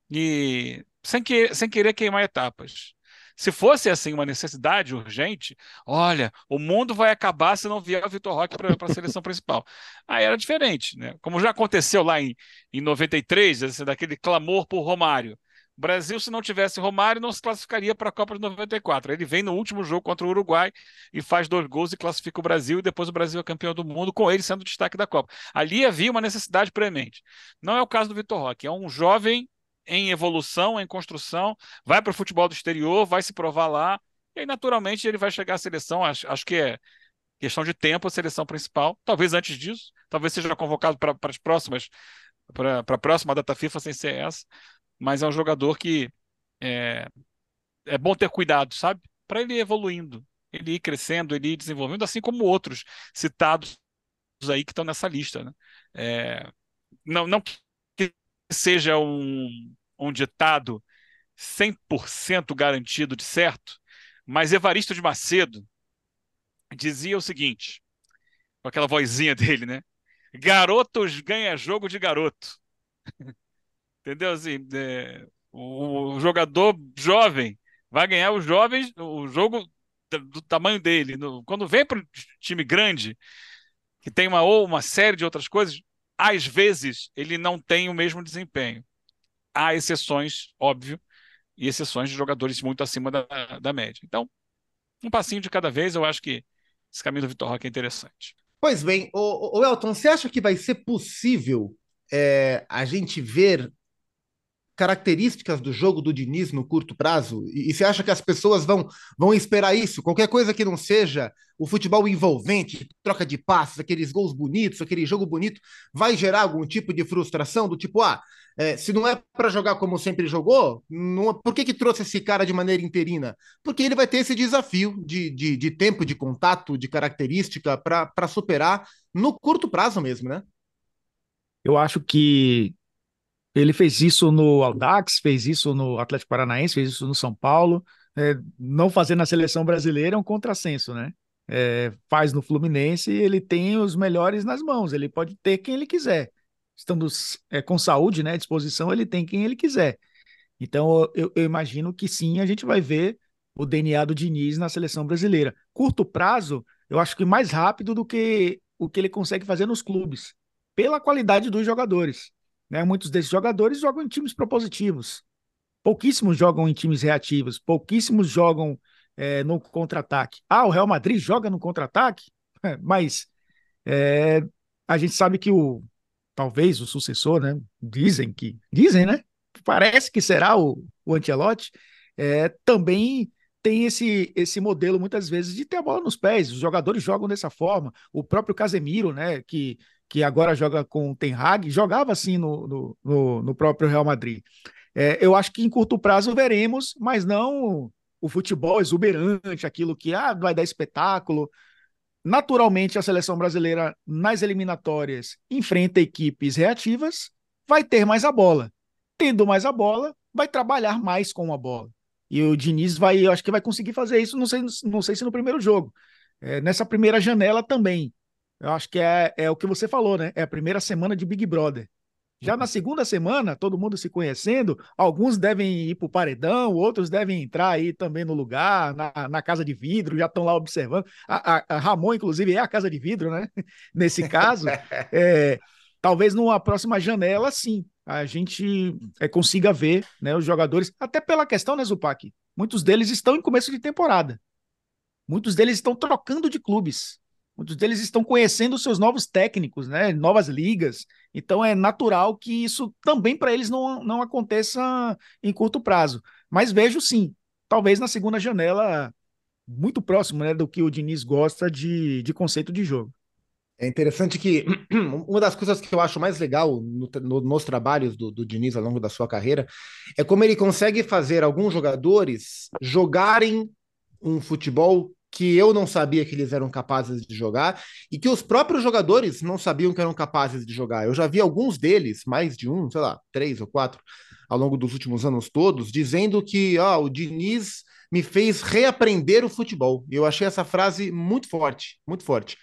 e sem, que, sem querer queimar etapas. Se fosse assim uma necessidade urgente, olha, o mundo vai acabar se não vier o Vitor Roque para a seleção principal. Aí era diferente, né? Como já aconteceu lá em, em 93, assim, daquele clamor por Romário. O Brasil, se não tivesse Romário, não se classificaria para a Copa de 94. Ele vem no último jogo contra o Uruguai e faz dois gols e classifica o Brasil, e depois o Brasil é campeão do mundo, com ele sendo o destaque da Copa. Ali havia uma necessidade premente. Não é o caso do Vitor Roque, é um jovem em evolução, em construção, vai para o futebol do exterior, vai se provar lá, e aí naturalmente ele vai chegar à seleção, acho, acho que é questão de tempo a seleção principal, talvez antes disso, talvez seja convocado para as próximas, para a próxima data FIFA sem ser essa, mas é um jogador que é, é bom ter cuidado, sabe? Para ele ir evoluindo, ele ir crescendo, ele ir desenvolvendo, assim como outros citados aí que estão nessa lista, né? É, não, não seja um, um ditado 100% garantido de certo, mas Evaristo de Macedo dizia o seguinte, com aquela vozinha <laughs> dele, né? Garotos ganha jogo de garoto. <laughs> Entendeu? Assim, é, o, o, jogador jovem vai ganhar os jovens o jogo do, tamanho dele. No, quando vem para um time grande, que tem uma ou uma série de outras coisas, às vezes ele não tem o mesmo desempenho. Há exceções, óbvio, e exceções de jogadores muito acima da, da média. Então, um passinho de cada vez, eu acho que esse caminho do Vitor Roque é interessante. Pois bem, o, o Elton, você acha que vai ser possível é, a gente ver características do jogo do Diniz no curto prazo? E, e, você acha que as pessoas vão, vão esperar isso? Qualquer coisa que não seja o futebol envolvente, troca de passes, aqueles gols bonitos, aquele jogo bonito, vai gerar algum tipo de frustração? Do tipo, ah, é, se não é para jogar como sempre jogou, não, por que, que trouxe esse cara de maneira interina? Porque ele vai ter esse desafio de, de, de tempo, de contato, de característica para superar no curto prazo mesmo, né? Eu acho que ele fez isso no Audax, fez isso no Atlético Paranaense, fez isso no São Paulo. É, não fazer na seleção brasileira é um contrassenso, né? É, faz no Fluminense e ele tem os melhores nas mãos, ele pode ter quem ele quiser. Estando é, com saúde, né, à disposição, ele tem quem ele quiser. Então, eu, eu imagino que sim, a gente vai ver o DNA do Diniz na seleção brasileira. Curto prazo, eu acho que mais rápido do que o que ele consegue fazer nos clubes, pela qualidade dos jogadores. Né? Muitos desses jogadores jogam em times propositivos. Pouquíssimos jogam em times reativos, pouquíssimos jogam é, no contra-ataque. Ah, o Real Madrid joga no contra-ataque, <laughs> mas é, a gente sabe que o talvez o sucessor, né? Dizem que dizem, né? Parece que será o, o Ancelotti. É, também tem esse, esse modelo muitas vezes de ter a bola nos pés. Os jogadores jogam dessa forma. O próprio Casemiro, né? Que que agora joga com o Ten Hag, jogava assim no, no, no, próprio Real Madrid. É, eu acho que em curto prazo veremos, mas não o futebol exuberante, aquilo que ah, vai dar espetáculo. Naturalmente, a seleção brasileira nas eliminatórias enfrenta equipes reativas, vai ter mais a bola. Tendo mais a bola, vai trabalhar mais com a bola. E o Diniz vai, eu acho que vai conseguir fazer isso, não sei, não sei se no primeiro jogo. É, nessa primeira janela também. Eu acho que é, é o que você falou, né? É a primeira semana de Big Brother. Já na segunda semana, todo mundo se conhecendo, alguns devem ir para o paredão, outros devem entrar aí também no lugar, na, na casa de vidro, já estão lá observando. A, a, a, Ramon, inclusive, é a casa de vidro, né? <laughs> Nesse caso, <laughs> é, talvez numa próxima janela, sim, a gente é, consiga ver né, os jogadores, até pela questão, né, Zupac? Muitos deles estão em começo de temporada. Muitos deles estão trocando de clubes. Muitos deles estão conhecendo seus novos técnicos, né? Novas ligas. Então é natural que isso também para eles não, não aconteça em curto prazo. Mas vejo sim, talvez na segunda janela, muito próximo né, do que o Diniz gosta de, de conceito de jogo. É interessante que <clears throat> uma das coisas que eu acho mais legal no, no, nos trabalhos do, do Diniz ao longo da sua carreira é como ele consegue fazer alguns jogadores jogarem um futebol que eu não sabia que eles eram capazes de jogar e que os próprios jogadores não sabiam que eram capazes de jogar. Eu já vi alguns deles, mais de um, sei lá, três ou quatro, ao longo dos últimos anos todos, dizendo que ó, o Diniz me fez reaprender o futebol. Eu achei essa frase muito forte, muito forte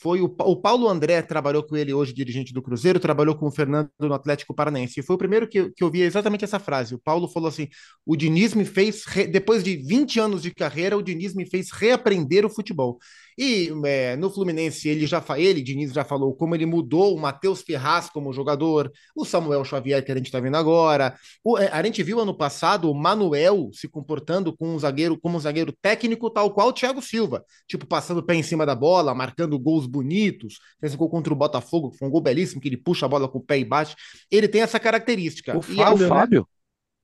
foi o, o Paulo André trabalhou com ele hoje, dirigente do Cruzeiro, trabalhou com o Fernando no Atlético Paranaense. E foi o primeiro que, que eu vi exatamente essa frase. O Paulo falou assim: o Diniz me fez, re... depois de 20 anos de carreira, o Diniz me fez reaprender o futebol. E é, no Fluminense, ele já ele, Diniz, já falou como ele mudou o Matheus Ferraz como jogador, o Samuel Xavier, que a gente está vendo agora. O, é, a gente viu ano passado o Manuel se comportando com um zagueiro, como um zagueiro técnico, tal qual o Thiago Silva, tipo, passando o pé em cima da bola, marcando gols bonitos. Fez um gol contra o Botafogo, foi um gol belíssimo, que ele puxa a bola com o pé e bate. Ele tem essa característica. O Fábio, é o Fábio.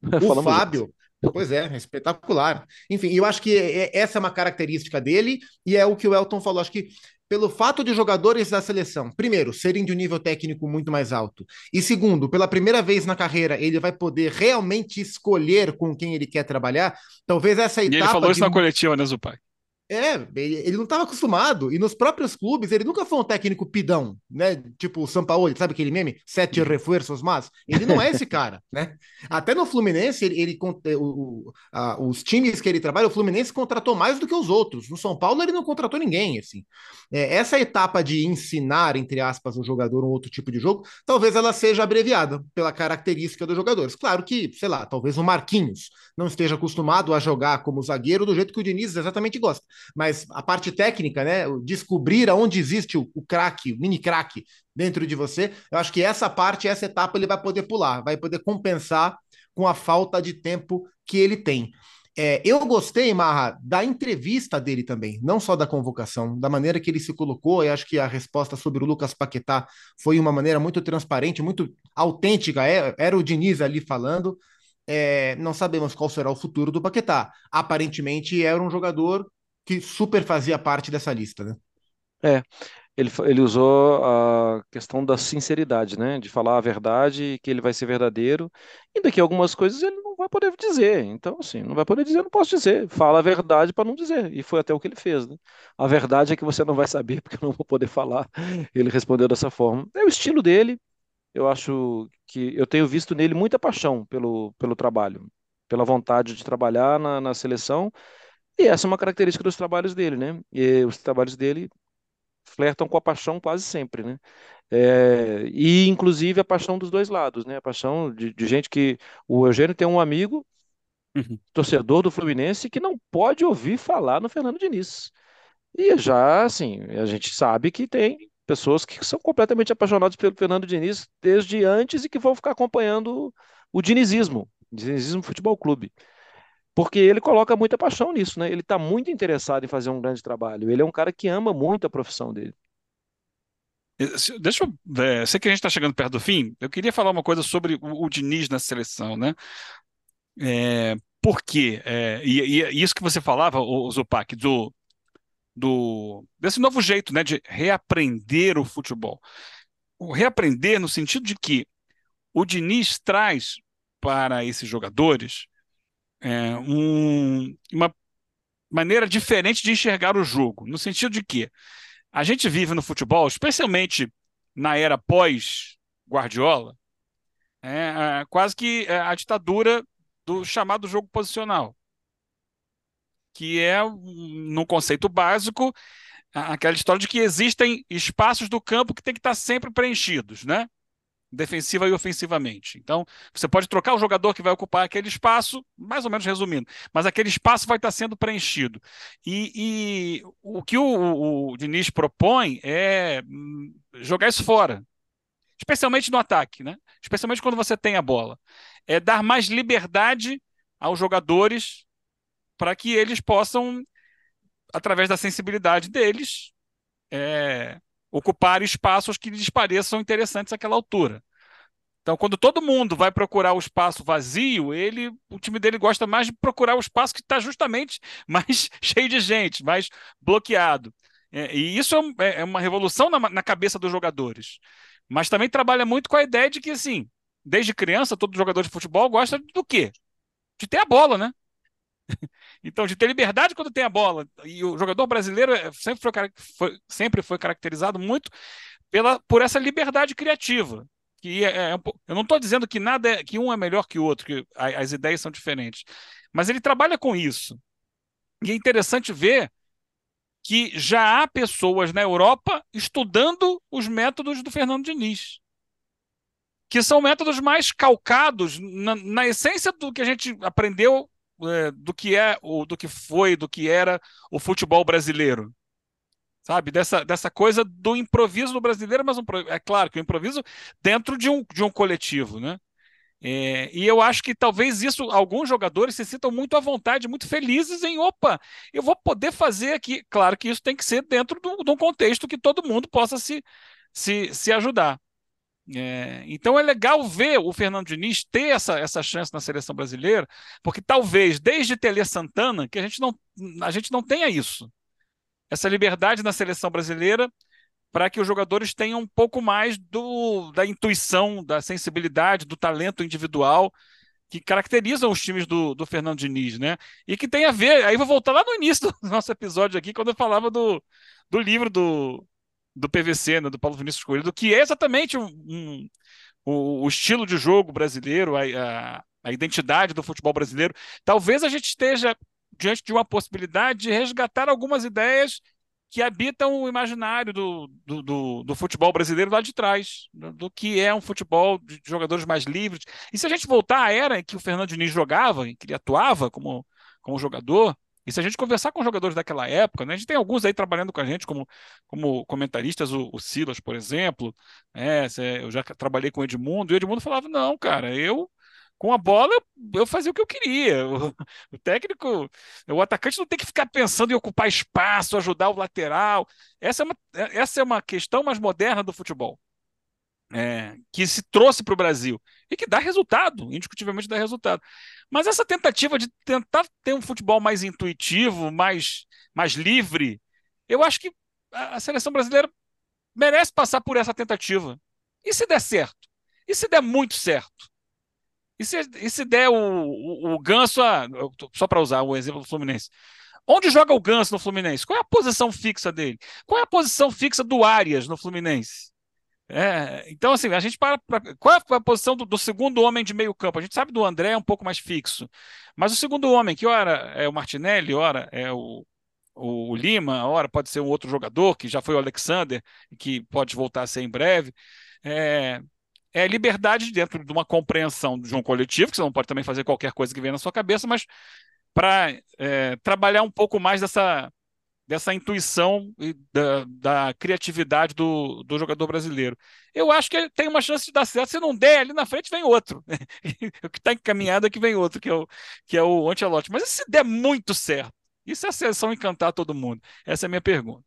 Né? <laughs> O Fábio. Pois é, é espetacular. Enfim, eu acho que é, é, essa é uma característica dele e é o que o Elton falou. Acho que pelo fato de jogadores da seleção, primeiro, serem de um nível técnico muito mais alto, e segundo, pela primeira vez na carreira, ele vai poder realmente escolher com quem ele quer trabalhar. Talvez essa etapa. E ele falou isso de... na coletiva, né, Zupai? É, ele, não estava acostumado. E nos próprios clubes, ele nunca foi um técnico pidão, né? Tipo o São Paulo, sabe aquele meme? Sete reforços, mas ele não é esse <laughs> cara, né? Até no Fluminense, ele, ele o, a, os times que ele trabalha, o Fluminense contratou mais do que os outros. No São Paulo, ele não contratou ninguém, assim. É, essa etapa de ensinar, entre aspas, o jogador um outro tipo de jogo, talvez ela seja abreviada pela característica dos jogadores. Claro que, sei lá, talvez o Marquinhos não esteja acostumado a jogar como zagueiro do jeito que o Diniz exatamente gosta mas a parte técnica, né? Descobrir aonde existe o, craque, o mini craque dentro de você, eu acho que essa parte, essa etapa ele vai poder pular, vai poder compensar com a falta de tempo que ele tem. É, eu gostei, Marra, da entrevista dele também, não só da convocação, da maneira que ele se colocou. Eu acho que a resposta sobre o Lucas Paquetá foi uma maneira muito transparente, muito autêntica. É, era o Diniz ali falando. É, não sabemos qual será o futuro do Paquetá. Aparentemente era um jogador que super fazia parte dessa lista, né? É, ele, ele usou a questão da sinceridade, né? De falar a verdade, que ele vai ser verdadeiro, e daqui algumas coisas ele não vai poder dizer. Então, assim, não vai poder dizer, não posso dizer. Fala a verdade para não dizer. E foi até o que ele fez, né? A verdade é que você não vai saber, <laughs> porque eu não vou poder falar. Ele respondeu dessa forma. É o estilo dele. Eu acho que eu tenho visto nele muita paixão pelo, pelo trabalho, pela vontade de trabalhar na, na seleção e essa é uma característica dos trabalhos dele, né? E os trabalhos dele flertam com a paixão quase sempre, né? É, e inclusive a paixão dos dois lados, né? A paixão de, de gente que o Eugênio tem um amigo uhum. torcedor do Fluminense que não pode ouvir falar no Fernando Diniz. E já, assim, a gente sabe que tem pessoas que são completamente apaixonadas pelo Fernando Diniz desde antes e que vão ficar acompanhando o dinizismo, dinizismo Futebol Clube porque ele coloca muita paixão nisso, né? Ele está muito interessado em fazer um grande trabalho. Ele é um cara que ama muito a profissão dele. Deixa eu ver, sei que a gente está chegando perto do fim. Eu queria falar uma coisa sobre o, o Diniz na seleção, né? É, por quê? É, e, e, isso que você falava, o, Zupac, do, do desse novo jeito, né, de reaprender o futebol. O reaprender no sentido de que o Diniz traz para esses jogadores é, um, uma maneira diferente de enxergar o jogo, no sentido de que a gente vive no futebol, especialmente na era pós-Guardiola, é, é, quase que é, a ditadura do chamado jogo posicional, que é, no conceito básico, aquela história de que existem espaços do campo que tem que estar sempre preenchidos, né? Defensiva e ofensivamente. Então, você pode trocar o jogador que vai ocupar aquele espaço, mais ou menos resumindo, mas aquele espaço vai estar sendo preenchido. E, e o que o, o, o Diniz propõe é hum, jogar isso fora, especialmente no ataque, né? especialmente quando você tem a bola. É dar mais liberdade aos jogadores para que eles possam, através da sensibilidade deles, é, ocupar espaços que lhes pareçam interessantes àquela altura. Então, quando todo mundo vai procurar o espaço vazio, ele, o time dele gosta mais de procurar o espaço que está justamente <laughs> mais cheio de gente, mais bloqueado. É, e isso é, é uma revolução na, na, cabeça dos jogadores. Mas também trabalha muito com a ideia de que, assim, desde criança, todo jogador de futebol gosta do quê? De ter a bola, né? Então, de ter liberdade quando tem a bola. E o jogador brasileiro é, sempre foi, foi sempre foi caracterizado muito pela, por essa liberdade criativa. Que é, é, é eu não estou dizendo que nada é, que um é melhor que o outro, que as ideias são diferentes. Mas ele trabalha com isso. E é interessante ver que já há pessoas na Europa estudando os métodos do Fernando Diniz que são métodos mais calcados na, na, essência do que a gente aprendeu é, do que é, ou do que foi, do que era o futebol brasileiro. Sabe? Dessa, dessa coisa do improviso no brasileiro, mas um, é claro que o improviso dentro de um, de um coletivo, né? É, e eu acho que talvez isso, alguns jogadores se sintam muito à vontade, muito felizes em, opa, eu vou poder fazer aqui. Claro que isso tem que ser dentro de um contexto que todo mundo possa se, se, se ajudar. É, então é legal ver o Fernando Diniz ter essa, essa chance na seleção brasileira, porque talvez desde Tele Santana que a gente não, a gente não tenha isso. Essa liberdade na seleção brasileira para que os jogadores tenham um pouco mais do, da intuição, da sensibilidade, do talento individual que caracterizam os times do, do Fernando Diniz, né? E que tem a ver, aí vou voltar lá no início do <laughs> nosso episódio aqui, quando eu falava do, do livro do, do PVC, né, do Paulo Vinícius Coelho, do que é exatamente um, um o, o, estilo de jogo brasileiro, a, a, a identidade do futebol brasileiro. Talvez a gente esteja diante de uma possibilidade de resgatar algumas ideias que habitam o imaginário do, do, do, do, futebol brasileiro lá de trás, do, do, que é um futebol de jogadores mais livres. E se a gente voltar à era em que o Fernando Diniz jogava, em que ele atuava como, como jogador, e se a gente conversar com jogadores daquela época, né, a gente tem alguns aí trabalhando com a gente como, como comentaristas, o, o Silas, por exemplo, né, eu já trabalhei com o Edmundo, e o Edmundo falava, não, cara, eu com a bola, eu, eu fazia o que eu queria. O, <laughs> o, técnico, o atacante não tem que ficar pensando em ocupar espaço, ajudar o lateral. Essa é uma, essa é uma questão mais moderna do futebol. É, que se trouxe para o Brasil e que dá resultado, indiscutivelmente dá resultado. Mas essa tentativa de tentar ter um futebol mais intuitivo, mais, mais livre, eu acho que a, seleção brasileira merece passar por essa tentativa. E se der certo? E se der muito certo? E se, e se der o, o, o Ganso, a, só para usar o exemplo do Fluminense, onde joga o Ganso no Fluminense? Qual é a posição fixa dele? Qual é a posição fixa do Arias no Fluminense? É, então, assim, a gente para. Pra, qual é a posição do, do, segundo homem de meio campo? A gente sabe do André é um pouco mais fixo. Mas o segundo homem, que ora é o Martinelli, ora é o, o Lima, ora pode ser um outro jogador, que já foi o Alexander, que pode voltar a ser em breve. É, é liberdade dentro de uma compreensão de um coletivo, que você não pode também fazer qualquer coisa que venha na sua cabeça, mas para é, trabalhar um pouco mais dessa, dessa intuição e da, da criatividade do, do jogador brasileiro. Eu acho que tem uma chance de dar certo. Se não der, ali na frente vem outro. <laughs> o que está encaminhado é que vem outro, que é o, que é o Ancelotti. Mas se der muito certo? E se a seleção encantar todo mundo? Essa é a minha pergunta.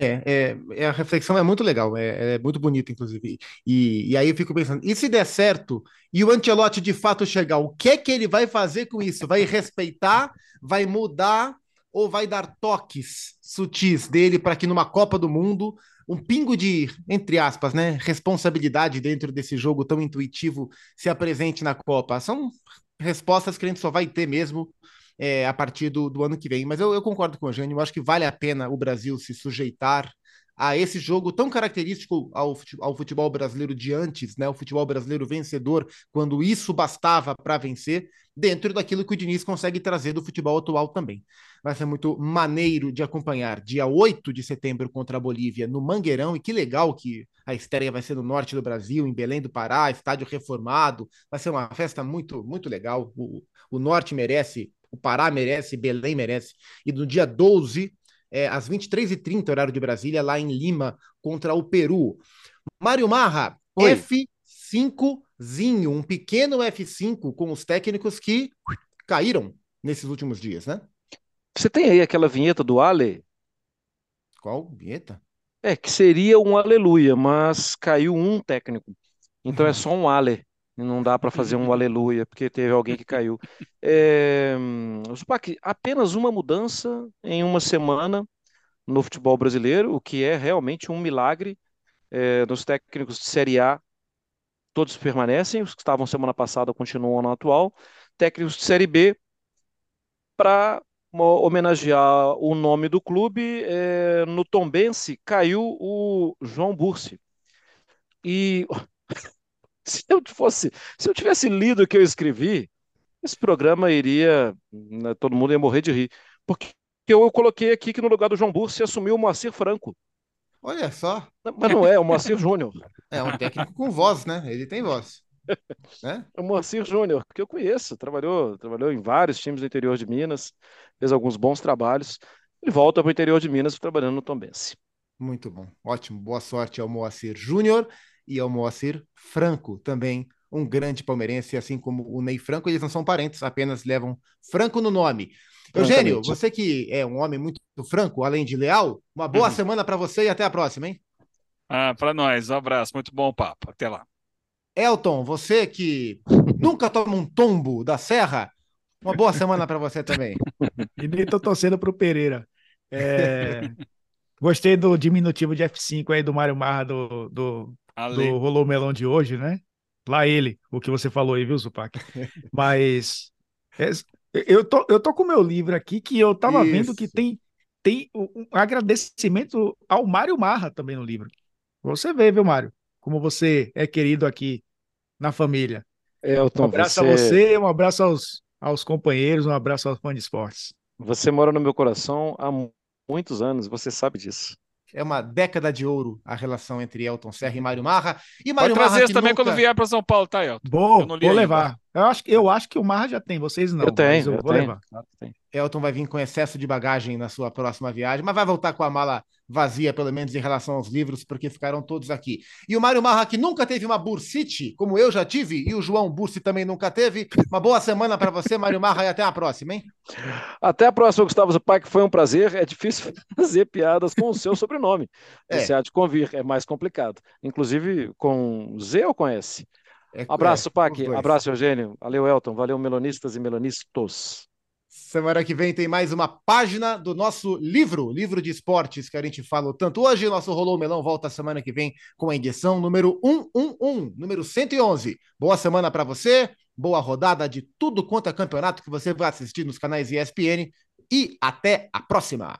É, é, é, a reflexão é muito legal, é, é muito bonita, inclusive. E, e, aí eu fico pensando, e se der certo e o Ancelotti de fato chegar, o que é que ele vai fazer com isso? Vai respeitar, vai mudar ou vai dar toques sutis dele para que numa Copa do Mundo um pingo de, entre aspas, né, responsabilidade dentro desse jogo tão intuitivo se apresente na Copa? São respostas que a gente só vai ter mesmo é, a partir do, do, ano que vem. Mas eu, eu concordo com o Eugênio, eu acho que vale a pena o Brasil se sujeitar a esse jogo tão característico ao, ao futebol brasileiro de antes, né? O futebol brasileiro vencedor, quando isso bastava para vencer, dentro daquilo que o Diniz consegue trazer do futebol atual também. Vai ser muito maneiro de acompanhar. Dia 8 de setembro contra a Bolívia, no Mangueirão, e que legal que a estreia vai ser no norte do Brasil, em Belém do Pará, estádio reformado. Vai ser uma festa muito, muito legal. O, o norte merece o Pará merece, Belém merece. E no dia 12, é, às 23h30, horário de Brasília, lá em Lima, contra o Peru. Mário Marra, Oi. F5zinho, um pequeno F5 com os técnicos que caíram nesses últimos dias, né? Você tem aí aquela vinheta do Ale? Qual vinheta? É, que seria um aleluia, mas caiu um técnico. Então é só um Ale. Não dá para fazer um aleluia, porque teve alguém que caiu. É, Zupac, apenas uma mudança em uma semana no futebol brasileiro, o que é realmente um milagre. É, nos técnicos de Série A, todos permanecem, os que estavam semana passada continuam no atual. Técnicos de Série B, para homenagear o nome do clube, é, no Tombense caiu o João Bursi. E <laughs> se eu fosse, se eu tivesse lido o que eu escrevi, esse programa iria, né, todo mundo ia morrer de rir, porque eu coloquei aqui que no lugar do João Bursi assumiu o Moacir Franco. Olha só. Mas não é, o Moacir Júnior. <laughs> É um técnico com voz, né? Ele tem voz. <laughs> Né? É o Moacir Júnior, que eu conheço, trabalhou, trabalhou em vários times do interior de Minas, fez alguns bons trabalhos. Ele volta para o interior de Minas trabalhando no Tombense. Muito bom, ótimo. Boa sorte ao Moacir Júnior e ao Moacir Franco, também um grande palmeirense, assim como o Ney Franco. Eles não são parentes, apenas levam Franco no nome. Eugênio, você que é um homem muito franco, além de leal, uma boa uhum. semana para você e até a próxima, hein? Ah, para nós, um abraço, muito bom o papo. Até lá. Elton, você que <laughs> nunca toma um tombo da serra, uma boa semana para você também. <laughs> e nem tô torcendo pro Pereira. É... <laughs> Gostei do diminutivo de F5 aí do Mário Marra do, do do Rolou Melão de hoje, né? Lá ele, o que você falou aí, viu, Supac? Mas é, eu, tô, eu tô com o meu livro aqui que eu tava Isso. vendo que tem, tem um agradecimento ao Mário Marra também no livro. Você vê, viu, Mário? Como você é querido aqui na família. Elton, um abraço você... a você, um abraço aos, aos companheiros, um abraço aos fãs de esportes. Você mora no meu coração há muitos anos, você sabe disso. É uma década de ouro a relação entre Elton Serra e Mário Marra. E Mário Pode trazer Marra, também nunca... quando vier para São Paulo, tá, Elton? Bom, vou levar. Eu acho, eu acho que o Marra já tem, vocês não. Eu tenho, eu, eu vou tenho. levar. Elton vai vir com excesso de bagagem na sua próxima viagem, mas vai voltar com a mala vazia, pelo menos em relação aos livros, porque ficaram todos aqui. E o Mário Marra, que nunca teve uma bursite, como eu já tive, e o João Bursi também nunca teve. Uma boa semana para você, Mário Marra, e até a próxima, hein? Até a próxima, Gustavo Zupac, foi um prazer. É difícil <laughs> fazer piadas com o seu sobrenome. É. Há de convir, é mais complicado. Inclusive com Z ou com S? É, abraço, é, Pac. Abraço, Eugênio. Valeu, Elton. Valeu, melonistas e melonistas. Semana que vem tem mais uma página do nosso livro, livro de esportes que a gente falou tanto hoje. Nosso Rolou Melão volta semana que vem com a edição número 111, número 111. Boa semana para você, boa rodada de tudo quanto é campeonato que você vai assistir nos canais ESPN e até a próxima.